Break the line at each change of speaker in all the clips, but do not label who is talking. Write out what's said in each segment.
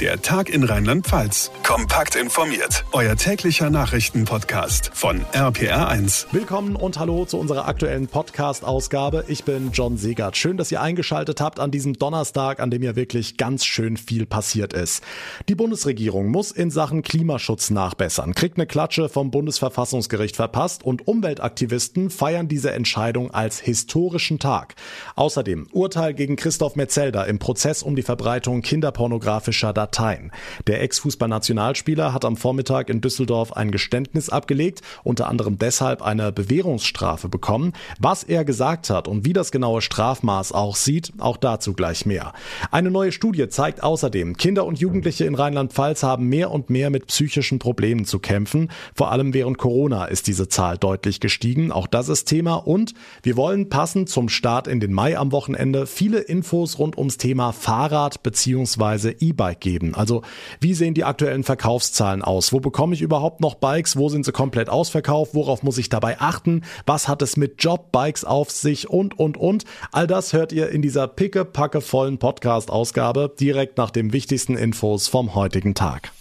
Der Tag in Rheinland-Pfalz. Kompakt informiert. Euer täglicher Nachrichtenpodcast von RPR1.
Willkommen und hallo zu unserer aktuellen Podcast-Ausgabe. Ich bin John Segert. Schön, dass ihr eingeschaltet habt an diesem Donnerstag, an dem ja wirklich ganz schön viel passiert ist. Die Bundesregierung muss in Sachen Klimaschutz nachbessern, kriegt eine Klatsche vom Bundesverfassungsgericht verpasst und Umweltaktivisten feiern diese Entscheidung als historischen Tag. Außerdem Urteil gegen Christoph Metzelder im Prozess um die Verbreitung kinderpornografischer Dateien. Der Ex-Fußballnationalspieler hat am Vormittag in Düsseldorf ein Geständnis abgelegt, unter anderem deshalb eine Bewährungsstrafe bekommen. Was er gesagt hat und wie das genaue Strafmaß auch sieht, auch dazu gleich mehr. Eine neue Studie zeigt außerdem, Kinder und Jugendliche in Rheinland-Pfalz haben mehr und mehr mit psychischen Problemen zu kämpfen. Vor allem während Corona ist diese Zahl deutlich gestiegen. Auch das ist Thema und wir wollen passend zum Start in den Mai am Wochenende viele Infos rund ums Thema Fahrrad bzw. E-Bike geben geben. Also wie sehen die aktuellen Verkaufszahlen aus? Wo bekomme ich überhaupt noch Bikes? Wo sind sie komplett ausverkauft? Worauf muss ich dabei achten? Was hat es mit Jobbikes auf sich? Und, und, und. All das hört ihr in dieser picke-packe vollen Podcast-Ausgabe direkt nach den wichtigsten Infos vom heutigen Tag.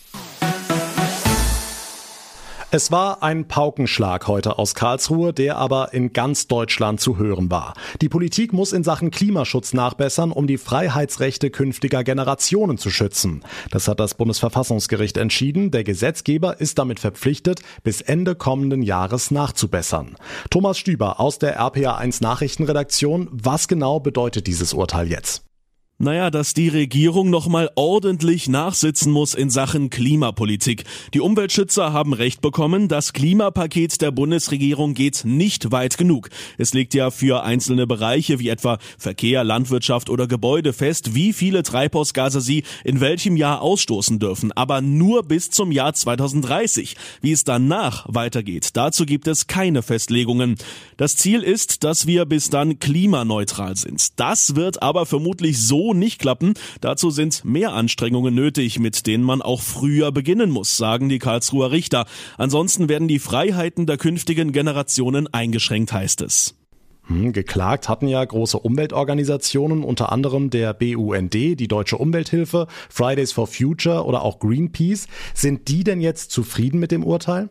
Es war ein Paukenschlag heute aus Karlsruhe, der aber in ganz Deutschland zu hören war. Die Politik muss in Sachen Klimaschutz nachbessern, um die Freiheitsrechte künftiger Generationen zu schützen. Das hat das Bundesverfassungsgericht entschieden. Der Gesetzgeber ist damit verpflichtet, bis Ende kommenden Jahres nachzubessern. Thomas Stüber aus der RPA1 Nachrichtenredaktion. Was genau bedeutet dieses Urteil jetzt?
Naja, dass die Regierung nochmal ordentlich nachsitzen muss in Sachen Klimapolitik. Die Umweltschützer haben recht bekommen, das Klimapaket der Bundesregierung geht nicht weit genug. Es legt ja für einzelne Bereiche wie etwa Verkehr, Landwirtschaft oder Gebäude fest, wie viele Treibhausgase sie in welchem Jahr ausstoßen dürfen, aber nur bis zum Jahr 2030. Wie es danach weitergeht, dazu gibt es keine Festlegungen. Das Ziel ist, dass wir bis dann klimaneutral sind. Das wird aber vermutlich so nicht klappen. Dazu sind mehr Anstrengungen nötig, mit denen man auch früher beginnen muss, sagen die Karlsruher Richter. Ansonsten werden die Freiheiten der künftigen Generationen eingeschränkt, heißt es.
Hm, geklagt hatten ja große Umweltorganisationen, unter anderem der BUND, die Deutsche Umwelthilfe, Fridays for Future oder auch Greenpeace. Sind die denn jetzt zufrieden mit dem Urteil?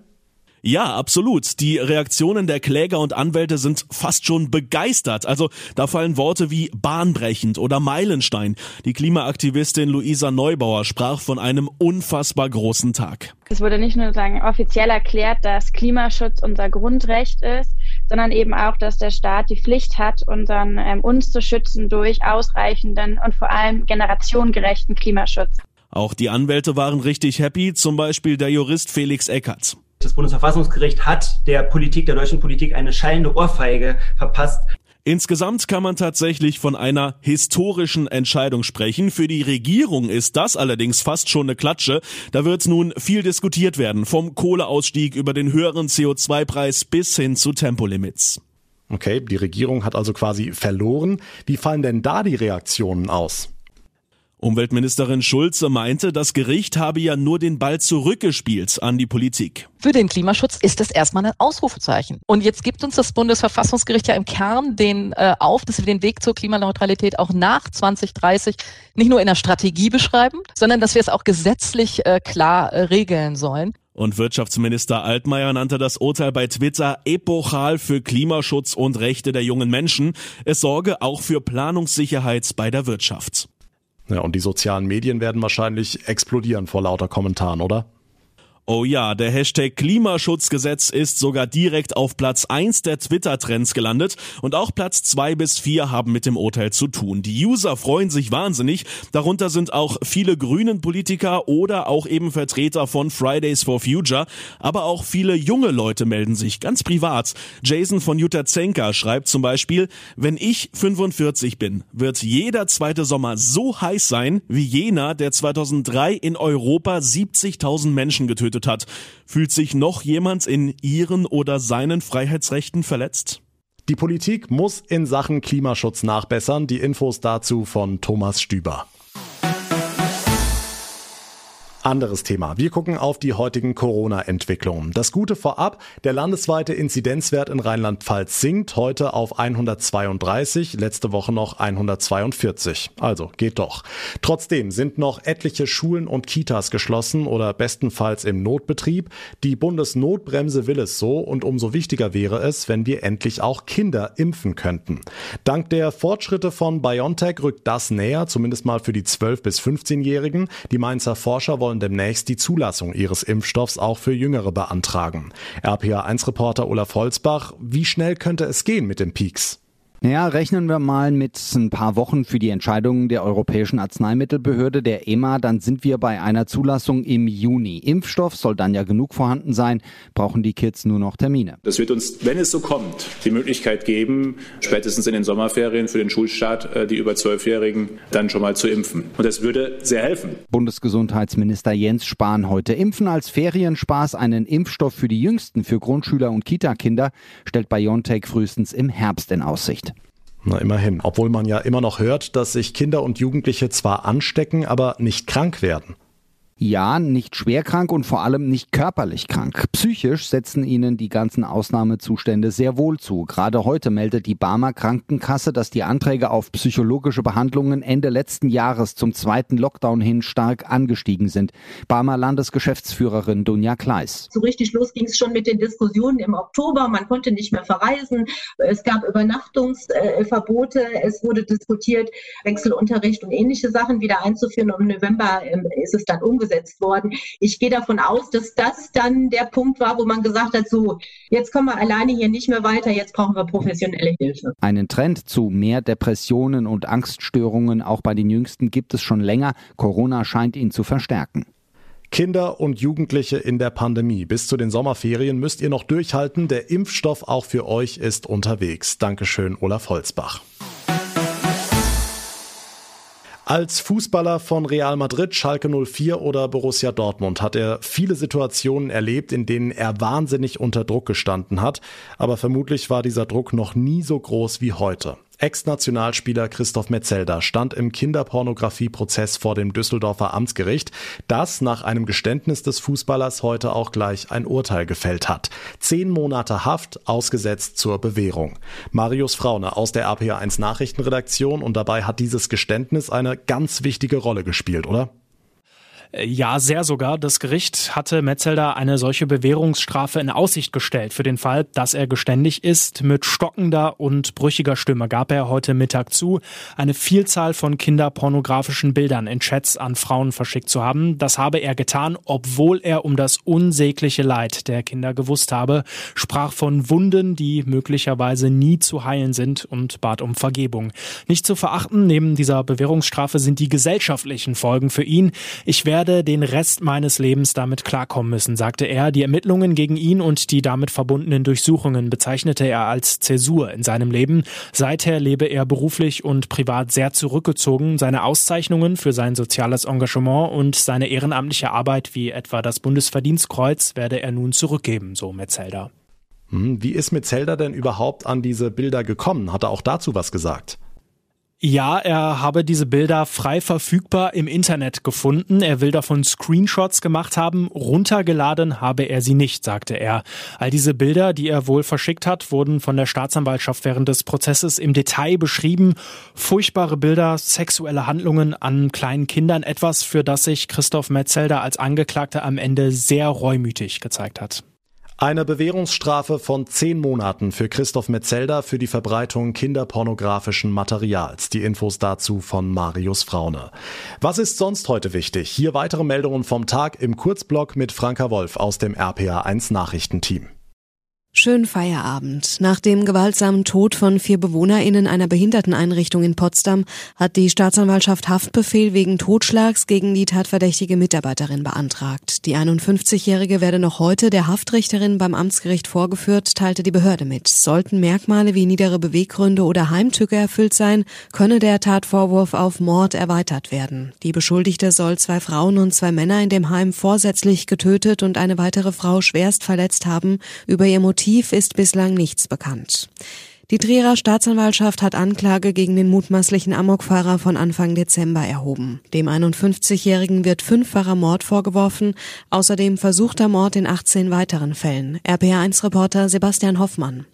Ja, absolut. Die Reaktionen der Kläger und Anwälte sind fast schon begeistert. Also da fallen Worte wie bahnbrechend oder Meilenstein. Die Klimaaktivistin Luisa Neubauer sprach von einem unfassbar großen Tag.
Es wurde nicht nur sagen, offiziell erklärt, dass Klimaschutz unser Grundrecht ist, sondern eben auch, dass der Staat die Pflicht hat, unseren, ähm, uns zu schützen durch ausreichenden und vor allem generationengerechten Klimaschutz.
Auch die Anwälte waren richtig happy, zum Beispiel der Jurist Felix Eckert.
Das Bundesverfassungsgericht hat der Politik, der deutschen Politik eine schallende Ohrfeige verpasst.
Insgesamt kann man tatsächlich von einer historischen Entscheidung sprechen. Für die Regierung ist das allerdings fast schon eine Klatsche. Da wird nun viel diskutiert werden, vom Kohleausstieg über den höheren CO2-Preis bis hin zu Tempolimits.
Okay, die Regierung hat also quasi verloren. Wie fallen denn da die Reaktionen aus?
Umweltministerin Schulze meinte, das Gericht habe ja nur den Ball zurückgespielt an die Politik.
Für den Klimaschutz ist das erstmal ein Ausrufezeichen. Und jetzt gibt uns das Bundesverfassungsgericht ja im Kern den äh, auf, dass wir den Weg zur Klimaneutralität auch nach 2030 nicht nur in der Strategie beschreiben, sondern dass wir es auch gesetzlich äh, klar äh, regeln sollen.
Und Wirtschaftsminister Altmaier nannte das Urteil bei Twitter epochal für Klimaschutz und Rechte der jungen Menschen. Es sorge auch für Planungssicherheit bei der Wirtschaft.
Ja, und die sozialen Medien werden wahrscheinlich explodieren vor lauter Kommentaren, oder?
Oh ja, der Hashtag Klimaschutzgesetz ist sogar direkt auf Platz 1 der Twitter-Trends gelandet und auch Platz 2 bis 4 haben mit dem Urteil zu tun. Die User freuen sich wahnsinnig, darunter sind auch viele grünen Politiker oder auch eben Vertreter von Fridays for Future, aber auch viele junge Leute melden sich ganz privat. Jason von Jutazenka schreibt zum Beispiel, wenn ich 45 bin, wird jeder zweite Sommer so heiß sein wie jener, der 2003 in Europa 70.000 Menschen getötet getötet hat. Fühlt sich noch jemand in ihren oder seinen Freiheitsrechten verletzt?
Die Politik muss in Sachen Klimaschutz nachbessern. Die Infos dazu von Thomas Stüber. Anderes Thema. Wir gucken auf die heutigen Corona-Entwicklungen. Das Gute vorab, der landesweite Inzidenzwert in Rheinland-Pfalz sinkt heute auf 132, letzte Woche noch 142. Also geht doch. Trotzdem sind noch etliche Schulen und Kitas geschlossen oder bestenfalls im Notbetrieb. Die Bundesnotbremse will es so und umso wichtiger wäre es, wenn wir endlich auch Kinder impfen könnten. Dank der Fortschritte von BioNTech rückt das näher, zumindest mal für die 12- bis 15-Jährigen. Die Mainzer Forscher wollen sollen demnächst die Zulassung ihres Impfstoffs auch für Jüngere beantragen. RPA1-Reporter Olaf Holzbach, wie schnell könnte es gehen mit dem Peaks?
Naja, rechnen wir mal mit ein paar Wochen für die Entscheidung der Europäischen Arzneimittelbehörde, der EMA, dann sind wir bei einer Zulassung im Juni. Impfstoff soll dann ja genug vorhanden sein, brauchen die Kids nur noch Termine.
Das wird uns, wenn es so kommt, die Möglichkeit geben, spätestens in den Sommerferien für den Schulstart äh, die über Zwölfjährigen dann schon mal zu impfen. Und das würde sehr helfen.
Bundesgesundheitsminister Jens Spahn heute. Impfen als Ferienspaß einen Impfstoff für die Jüngsten, für Grundschüler und Kita-Kinder, stellt BioNTech frühestens im Herbst in Aussicht.
Na immerhin, obwohl man ja immer noch hört, dass sich Kinder und Jugendliche zwar anstecken, aber nicht krank werden.
Ja, nicht schwerkrank und vor allem nicht körperlich krank. Psychisch setzen ihnen die ganzen Ausnahmezustände sehr wohl zu. Gerade heute meldet die Barmer Krankenkasse, dass die Anträge auf psychologische Behandlungen Ende letzten Jahres zum zweiten Lockdown hin stark angestiegen sind. Barmer Landesgeschäftsführerin Dunja Kleis.
So richtig los ging es schon mit den Diskussionen im Oktober. Man konnte nicht mehr verreisen. Es gab Übernachtungsverbote. Es wurde diskutiert, Wechselunterricht und ähnliche Sachen wieder einzuführen. Und im November ähm, ist es dann umgesetzt umgesetzt worden. Ich gehe davon aus, dass das dann der Punkt war, wo man gesagt hat, so, jetzt kommen wir alleine hier nicht mehr weiter, jetzt brauchen wir professionelle Hilfe.
Einen Trend zu mehr Depressionen und Angststörungen auch bei den Jüngsten gibt es schon länger. Corona scheint ihn zu verstärken.
Kinder und Jugendliche in der Pandemie. Bis zu den Sommerferien müsst ihr noch durchhalten. Der Impfstoff auch für euch ist unterwegs. Dankeschön, Olaf Holzbach. Als Fußballer von Real Madrid, Schalke 04 oder Borussia Dortmund hat er viele Situationen erlebt, in denen er wahnsinnig unter Druck gestanden hat. Aber vermutlich war dieser Druck noch nie so groß wie heute. Ex-Nationalspieler Christoph Metzelder stand im Kinderpornografie-Prozess vor dem Düsseldorfer Amtsgericht, das nach einem Geständnis des Fußballers heute auch gleich ein Urteil gefällt hat. Zehn Monate Haft ausgesetzt zur Bewährung. Marius Fraune aus der RPA1 Nachrichtenredaktion und dabei hat dieses Geständnis eine ganz wichtige Rolle gespielt, oder?
Ja, sehr sogar. Das Gericht hatte Metzelder eine solche Bewährungsstrafe in Aussicht gestellt. Für den Fall, dass er geständig ist, mit stockender und brüchiger Stimme gab er heute Mittag zu, eine Vielzahl von kinderpornografischen Bildern in Chats an Frauen verschickt zu haben. Das habe er getan, obwohl er um das unsägliche Leid der Kinder gewusst habe, sprach von Wunden, die möglicherweise nie zu heilen sind und bat um Vergebung. Nicht zu verachten neben dieser Bewährungsstrafe sind die gesellschaftlichen Folgen für ihn. Ich werde werde den Rest meines Lebens damit klarkommen müssen, sagte er. Die Ermittlungen gegen ihn und die damit verbundenen Durchsuchungen bezeichnete er als Zäsur in seinem Leben. Seither lebe er beruflich und privat sehr zurückgezogen. Seine Auszeichnungen für sein soziales Engagement und seine ehrenamtliche Arbeit wie etwa das Bundesverdienstkreuz werde er nun zurückgeben, so Metzelder.
Hm, wie ist Metzelder denn überhaupt an diese Bilder gekommen? Hat er auch dazu was gesagt?
Ja, er habe diese Bilder frei verfügbar im Internet gefunden. Er will davon Screenshots gemacht haben. Runtergeladen habe er sie nicht, sagte er. All diese Bilder, die er wohl verschickt hat, wurden von der Staatsanwaltschaft während des Prozesses im Detail beschrieben. Furchtbare Bilder, sexuelle Handlungen an kleinen Kindern. Etwas, für das sich Christoph Metzelder als Angeklagter am Ende sehr reumütig gezeigt hat.
Eine Bewährungsstrafe von zehn Monaten für Christoph Metzelder für die Verbreitung kinderpornografischen Materials. Die Infos dazu von Marius Fraune. Was ist sonst heute wichtig? Hier weitere Meldungen vom Tag im Kurzblock mit Franka Wolf aus dem RPA1 Nachrichtenteam.
Schönen Feierabend. Nach dem gewaltsamen Tod von vier BewohnerInnen einer Behinderteneinrichtung in Potsdam hat die Staatsanwaltschaft Haftbefehl wegen Totschlags gegen die tatverdächtige Mitarbeiterin beantragt. Die 51-Jährige werde noch heute der Haftrichterin beim Amtsgericht vorgeführt, teilte die Behörde mit. Sollten Merkmale wie niedere Beweggründe oder Heimtücke erfüllt sein, könne der Tatvorwurf auf Mord erweitert werden. Die Beschuldigte soll zwei Frauen und zwei Männer in dem Heim vorsätzlich getötet und eine weitere Frau schwerst verletzt haben. Über ihr Motiv Motiv ist bislang nichts bekannt. Die Trierer Staatsanwaltschaft hat Anklage gegen den mutmaßlichen Amokfahrer von Anfang Dezember erhoben. Dem 51-Jährigen wird fünffacher Mord vorgeworfen, außerdem versuchter Mord in 18 weiteren Fällen. RPA1-Reporter Sebastian Hoffmann.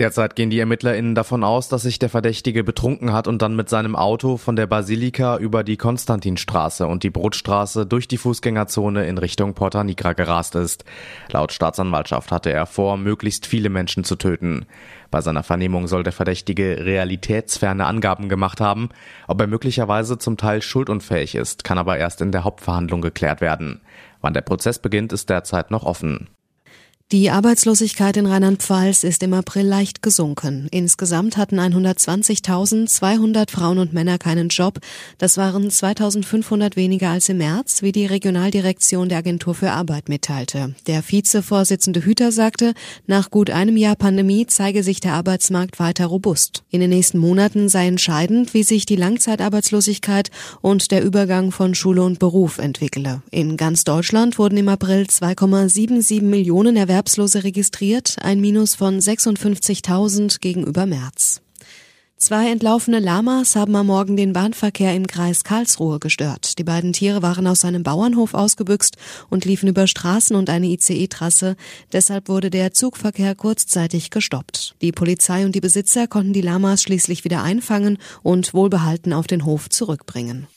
Derzeit gehen die ErmittlerInnen davon aus, dass sich der Verdächtige betrunken hat und dann mit seinem Auto von der Basilika über die Konstantinstraße und die Brotstraße durch die Fußgängerzone in Richtung Porta Nigra gerast ist. Laut Staatsanwaltschaft hatte er vor, möglichst viele Menschen zu töten. Bei seiner Vernehmung soll der Verdächtige realitätsferne Angaben gemacht haben. Ob er möglicherweise zum Teil schuldunfähig ist, kann aber erst in der Hauptverhandlung geklärt werden. Wann der Prozess beginnt, ist derzeit noch offen.
Die Arbeitslosigkeit in Rheinland-Pfalz ist im April leicht gesunken. Insgesamt hatten 120.200 Frauen und Männer keinen Job. Das waren 2.500 weniger als im März, wie die Regionaldirektion der Agentur für Arbeit mitteilte. Der Vizevorsitzende Hüter sagte, nach gut einem Jahr Pandemie zeige sich der Arbeitsmarkt weiter robust. In den nächsten Monaten sei entscheidend, wie sich die Langzeitarbeitslosigkeit und der Übergang von Schule und Beruf entwickle. In ganz Deutschland wurden im April 2,77 Millionen Erwerbs Erwerbslose registriert, ein Minus von 56.000 gegenüber März. Zwei entlaufene Lamas haben am Morgen den Bahnverkehr im Kreis Karlsruhe gestört. Die beiden Tiere waren aus einem Bauernhof ausgebüxt und liefen über Straßen und eine ICE-Trasse. Deshalb wurde der Zugverkehr kurzzeitig gestoppt. Die Polizei und die Besitzer konnten die Lamas schließlich wieder einfangen und wohlbehalten auf den Hof zurückbringen.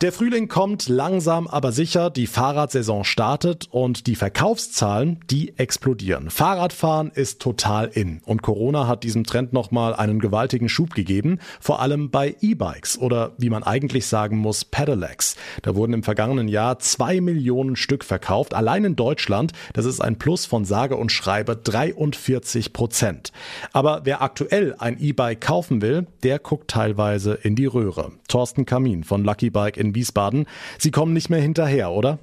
Der Frühling kommt langsam, aber sicher. Die Fahrradsaison startet und die Verkaufszahlen, die explodieren. Fahrradfahren ist total in und Corona hat diesem Trend nochmal einen gewaltigen Schub gegeben, vor allem bei E-Bikes oder wie man eigentlich sagen muss, Pedelecs. Da wurden im vergangenen Jahr zwei Millionen Stück verkauft, allein in Deutschland. Das ist ein Plus von sage und schreibe 43 Prozent. Aber wer aktuell ein E-Bike kaufen will, der guckt teilweise in die Röhre. Thorsten Kamin von Lucky Bike in in Wiesbaden. Sie kommen nicht mehr hinterher, oder?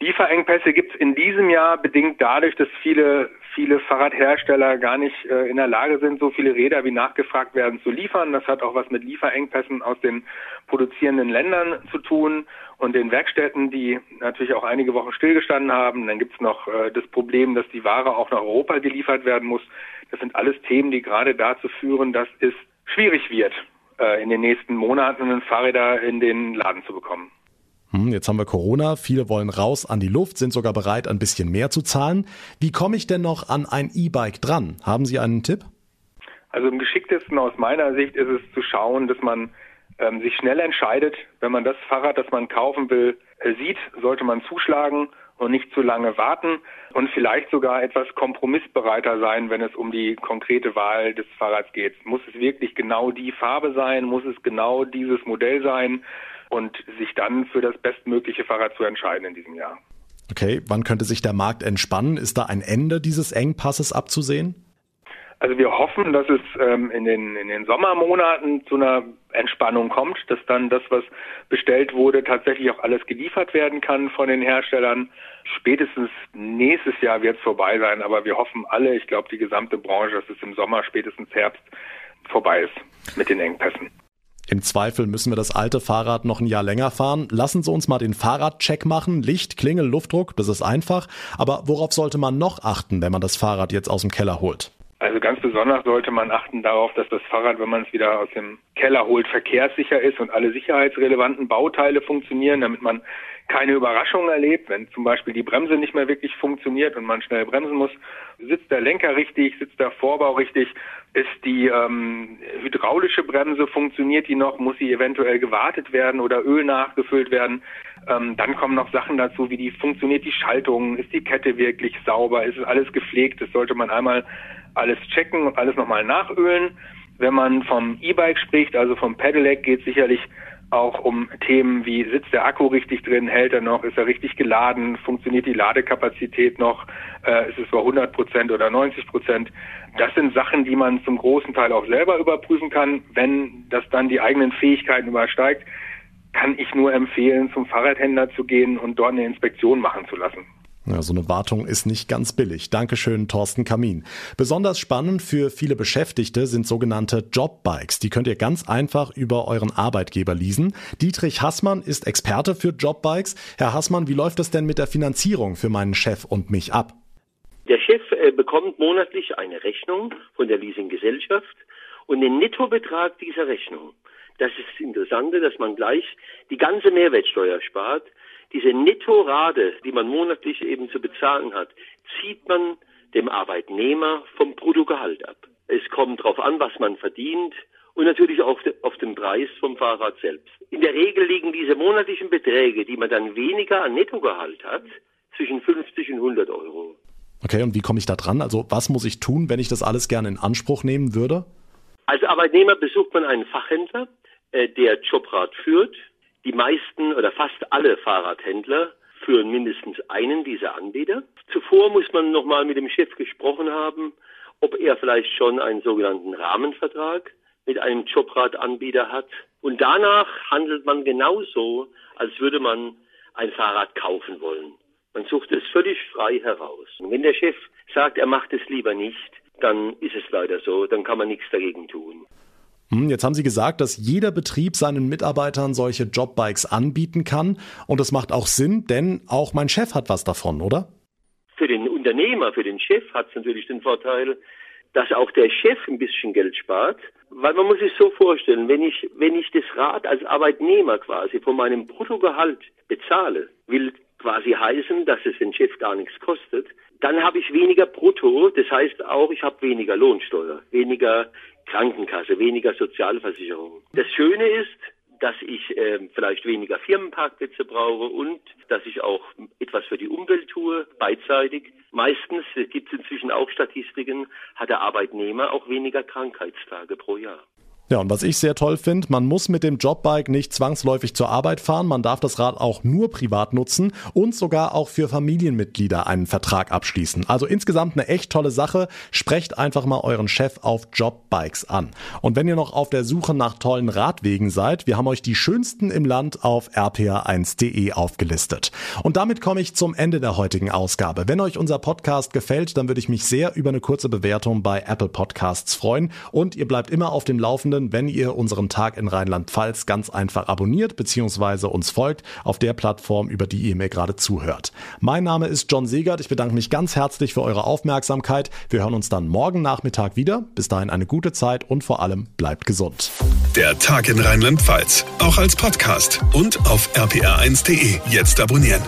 Lieferengpässe gibt es in diesem Jahr bedingt dadurch, dass viele viele Fahrradhersteller gar nicht äh, in der Lage sind, so viele Räder wie nachgefragt werden zu liefern. Das hat auch was mit Lieferengpässen aus den produzierenden Ländern zu tun und den Werkstätten, die natürlich auch einige Wochen stillgestanden haben. Dann gibt es noch äh, das Problem, dass die Ware auch nach Europa geliefert werden muss. Das sind alles Themen, die gerade dazu führen, dass es schwierig wird, äh, in den nächsten Monaten Fahrräder in den Laden zu bekommen.
Hm, jetzt haben wir Corona, viele wollen raus an die Luft, sind sogar bereit, ein bisschen mehr zu zahlen. Wie komme ich denn noch an ein E-Bike dran? Haben Sie einen Tipp?
Also am geschicktesten aus meiner Sicht ist es zu schauen, dass man ähm, sich schnell entscheidet. Wenn man das Fahrrad, das man kaufen will, äh, sieht, sollte man zuschlagen und nicht zu lange warten und vielleicht sogar etwas kompromissbereiter sein, wenn es um die konkrete Wahl des Fahrrads geht. Muss es wirklich genau die Farbe sein? Muss es genau dieses Modell sein? Und sich dann für das bestmögliche Fahrrad zu entscheiden in diesem Jahr.
Okay, wann könnte sich der Markt entspannen? Ist da ein Ende dieses Engpasses abzusehen?
Also wir hoffen, dass es ähm, in, den, in den Sommermonaten zu einer Entspannung kommt, dass dann das, was bestellt wurde, tatsächlich auch alles geliefert werden kann von den Herstellern. Spätestens nächstes Jahr wird es vorbei sein, aber wir hoffen alle, ich glaube die gesamte Branche, dass es im Sommer, spätestens Herbst vorbei ist mit den Engpässen.
Im Zweifel müssen wir das alte Fahrrad noch ein Jahr länger fahren. Lassen Sie uns mal den Fahrradcheck machen. Licht, Klingel, Luftdruck, das ist einfach. Aber worauf sollte man noch achten, wenn man das Fahrrad jetzt aus dem Keller holt?
Also ganz besonders sollte man achten darauf, dass das Fahrrad, wenn man es wieder aus dem Keller holt, verkehrssicher ist und alle sicherheitsrelevanten Bauteile funktionieren, damit man keine Überraschungen erlebt, wenn zum Beispiel die Bremse nicht mehr wirklich funktioniert und man schnell bremsen muss. Sitzt der Lenker richtig, sitzt der Vorbau richtig, ist die ähm, hydraulische Bremse, funktioniert die noch, muss sie eventuell gewartet werden oder Öl nachgefüllt werden. Ähm, dann kommen noch Sachen dazu, wie die funktioniert die Schaltung, ist die Kette wirklich sauber, ist es alles gepflegt, das sollte man einmal alles checken und alles nochmal nachölen. Wenn man vom E-Bike spricht, also vom Pedelec, geht es sicherlich auch um Themen wie sitzt der Akku richtig drin, hält er noch, ist er richtig geladen, funktioniert die Ladekapazität noch, äh, ist es bei 100 Prozent oder 90 Prozent. Das sind Sachen, die man zum großen Teil auch selber überprüfen kann. Wenn das dann die eigenen Fähigkeiten übersteigt, kann ich nur empfehlen, zum Fahrradhändler zu gehen und dort eine Inspektion machen zu lassen.
Ja, so eine Wartung ist nicht ganz billig. Dankeschön, Thorsten Kamin. Besonders spannend für viele Beschäftigte sind sogenannte Jobbikes. Die könnt ihr ganz einfach über euren Arbeitgeber leasen. Dietrich Hassmann ist Experte für Jobbikes. Herr Hassmann, wie läuft es denn mit der Finanzierung für meinen Chef und mich ab?
Der Chef äh, bekommt monatlich eine Rechnung von der Leasinggesellschaft und den Nettobetrag dieser Rechnung. Das ist das Interessante, dass man gleich die ganze Mehrwertsteuer spart. Diese Nettorate, die man monatlich eben zu bezahlen hat, zieht man dem Arbeitnehmer vom Bruttogehalt ab. Es kommt darauf an, was man verdient und natürlich auch auf den Preis vom Fahrrad selbst. In der Regel liegen diese monatlichen Beträge, die man dann weniger an Nettogehalt hat, zwischen 50 und 100 Euro.
Okay, und wie komme ich da dran? Also was muss ich tun, wenn ich das alles gerne in Anspruch nehmen würde?
Als Arbeitnehmer besucht man einen Fachhändler, äh, der Jobrad führt. Die meisten oder fast alle Fahrradhändler führen mindestens einen dieser Anbieter. Zuvor muss man nochmal mit dem Chef gesprochen haben, ob er vielleicht schon einen sogenannten Rahmenvertrag mit einem Jobradanbieter hat. Und danach handelt man genauso, als würde man ein Fahrrad kaufen wollen. Man sucht es völlig frei heraus. Und wenn der Chef sagt, er macht es lieber nicht, dann ist es leider so, dann kann man nichts dagegen tun.
Hm, jetzt haben Sie gesagt, dass jeder Betrieb seinen Mitarbeitern solche Jobbikes anbieten kann. Und das macht auch Sinn, denn auch mein Chef hat was davon, oder?
Für den Unternehmer, für den Chef hat es natürlich den Vorteil, dass auch der Chef ein bisschen Geld spart. Weil man muss sich so vorstellen, wenn ich, wenn ich das Rad als Arbeitnehmer quasi von meinem Bruttogehalt bezahle, will quasi heißen, dass es den Chef gar nichts kostet, dann habe ich weniger Brutto, das heißt auch, ich habe weniger Lohnsteuer, weniger Krankenkasse, weniger Sozialversicherung. Das Schöne ist, dass ich äh, vielleicht weniger Firmenparkplätze brauche und dass ich auch etwas für die Umwelt tue, beidseitig. Meistens gibt es inzwischen auch Statistiken, hat der Arbeitnehmer auch weniger Krankheitstage pro Jahr.
Ja, und was ich sehr toll finde, man muss mit dem Jobbike nicht zwangsläufig zur Arbeit fahren, man darf das Rad auch nur privat nutzen und sogar auch für Familienmitglieder einen Vertrag abschließen. Also insgesamt eine echt tolle Sache. Sprecht einfach mal euren Chef auf Jobbikes an. Und wenn ihr noch auf der Suche nach tollen Radwegen seid, wir haben euch die schönsten im Land auf rpa1.de aufgelistet. Und damit komme ich zum Ende der heutigen Ausgabe. Wenn euch unser Podcast gefällt, dann würde ich mich sehr über eine kurze Bewertung bei Apple Podcasts freuen und ihr bleibt immer auf dem Laufenden Laufenden, wenn ihr unseren Tag in Rheinland-Pfalz ganz einfach abonniert bzw. uns folgt auf der Plattform, über die ihr mir gerade zuhört. Mein Name ist John Segert. Ich bedanke mich ganz herzlich für eure Aufmerksamkeit. Wir hören uns dann morgen Nachmittag wieder. Bis dahin eine gute Zeit und vor allem bleibt gesund.
Der Tag in Rheinland-Pfalz, auch als Podcast und auf rpr1.de. Jetzt abonnieren.